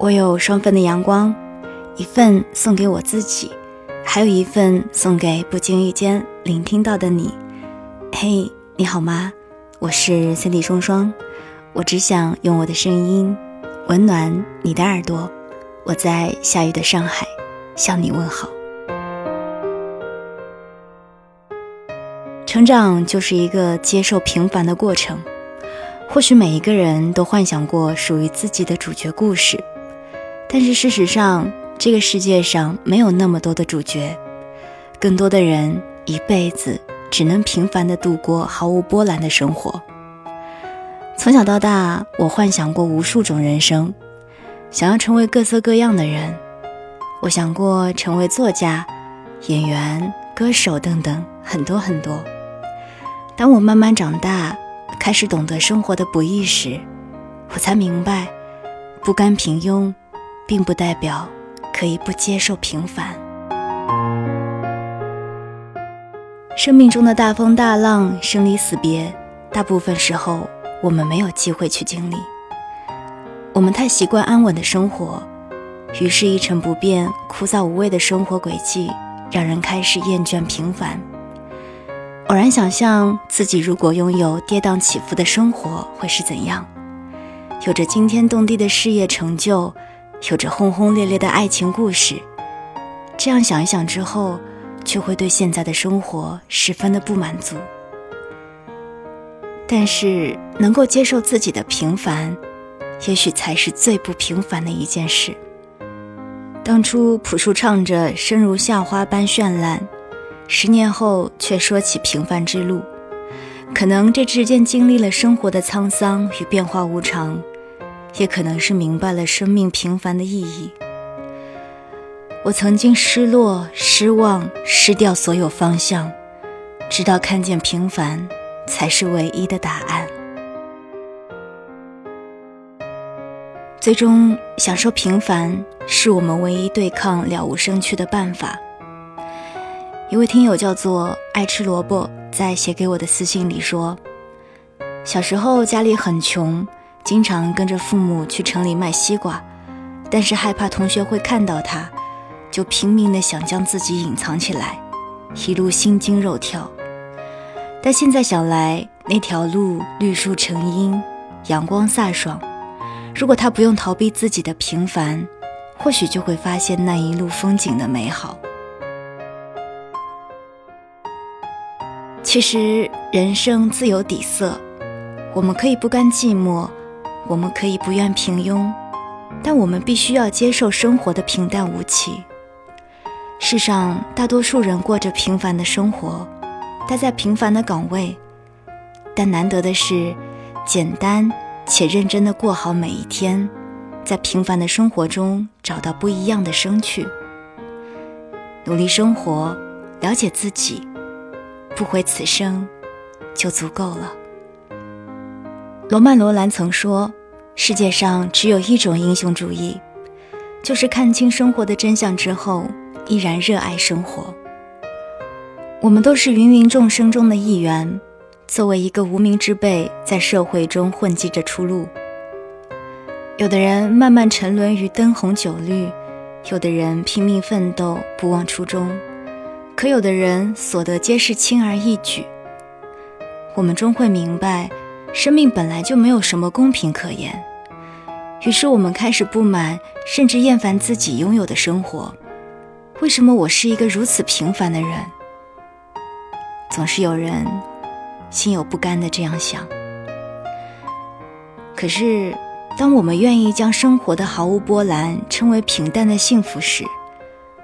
我有双份的阳光，一份送给我自己，还有一份送给不经意间聆听到的你。嘿，你好吗？我是 Cindy 双双，我只想用我的声音温暖你的耳朵。我在下雨的上海向你问好。成长就是一个接受平凡的过程。或许每一个人都幻想过属于自己的主角故事。但是事实上，这个世界上没有那么多的主角，更多的人一辈子只能平凡的度过毫无波澜的生活。从小到大，我幻想过无数种人生，想要成为各色各样的人。我想过成为作家、演员、歌手等等很多很多。当我慢慢长大，开始懂得生活的不易时，我才明白，不甘平庸。并不代表可以不接受平凡。生命中的大风大浪、生离死别，大部分时候我们没有机会去经历。我们太习惯安稳的生活，于是，一成不变、枯燥无味的生活轨迹，让人开始厌倦平凡。偶然想象自己如果拥有跌宕起伏的生活会是怎样，有着惊天动地的事业成就。有着轰轰烈烈的爱情故事，这样想一想之后，却会对现在的生活十分的不满足。但是，能够接受自己的平凡，也许才是最不平凡的一件事。当初朴树唱着“生如夏花般绚烂”，十年后却说起平凡之路，可能这之间经历了生活的沧桑与变化无常。也可能是明白了生命平凡的意义。我曾经失落、失望、失掉所有方向，直到看见平凡才是唯一的答案。最终，享受平凡是我们唯一对抗了无生趣的办法。一位听友叫做爱吃萝卜，在写给我的私信里说：“小时候家里很穷。”经常跟着父母去城里卖西瓜，但是害怕同学会看到他，就拼命的想将自己隐藏起来，一路心惊肉跳。但现在想来，那条路绿树成荫，阳光飒爽。如果他不用逃避自己的平凡，或许就会发现那一路风景的美好。其实人生自有底色，我们可以不甘寂寞。我们可以不愿平庸，但我们必须要接受生活的平淡无奇。世上大多数人过着平凡的生活，待在平凡的岗位，但难得的是，简单且认真的过好每一天，在平凡的生活中找到不一样的生趣。努力生活，了解自己，不悔此生，就足够了。罗曼·罗兰曾说：“世界上只有一种英雄主义，就是看清生活的真相之后，依然热爱生活。”我们都是芸芸众生中的一员，作为一个无名之辈，在社会中混迹着出路。有的人慢慢沉沦于灯红酒绿，有的人拼命奋斗，不忘初衷，可有的人所得皆是轻而易举。我们终会明白。生命本来就没有什么公平可言，于是我们开始不满，甚至厌烦自己拥有的生活。为什么我是一个如此平凡的人？总是有人心有不甘的这样想。可是，当我们愿意将生活的毫无波澜称为平淡的幸福时，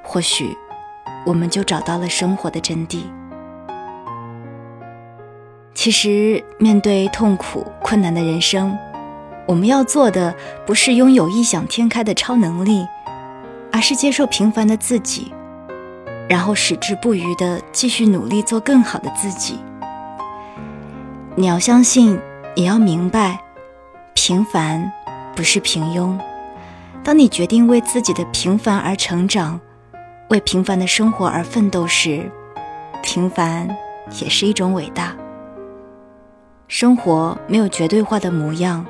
或许我们就找到了生活的真谛。其实，面对痛苦困难的人生，我们要做的不是拥有异想天开的超能力，而是接受平凡的自己，然后矢志不渝地继续努力做更好的自己。你要相信，也要明白，平凡不是平庸。当你决定为自己的平凡而成长，为平凡的生活而奋斗时，平凡也是一种伟大。生活没有绝对化的模样，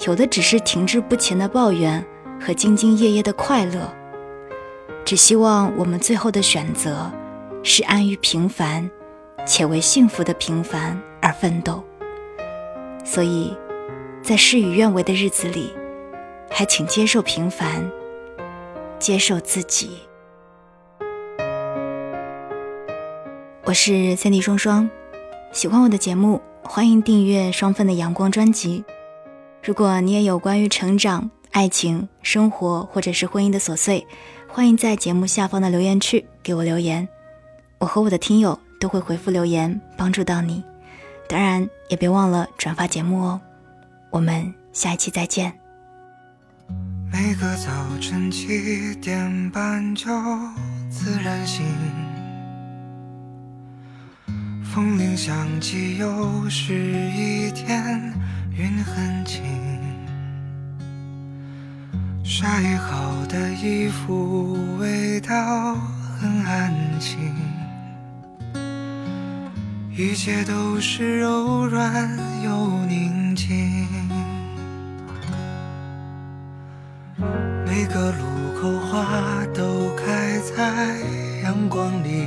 有的只是停滞不前的抱怨和兢兢业业的快乐，只希望我们最后的选择是安于平凡，且为幸福的平凡而奋斗。所以，在事与愿违的日子里，还请接受平凡，接受自己。我是三 D 双双，喜欢我的节目，欢迎订阅双份的阳光专辑。如果你也有关于成长、爱情、生活或者是婚姻的琐碎，欢迎在节目下方的留言区给我留言，我和我的听友都会回复留言，帮助到你。当然，也别忘了转发节目哦。我们下一期再见。每个早晨七点半就自然醒。风铃响起，又是一天，云很轻。晒好的衣服，味道很安静。一切都是柔软又宁静。每个路口，花都开在阳光里。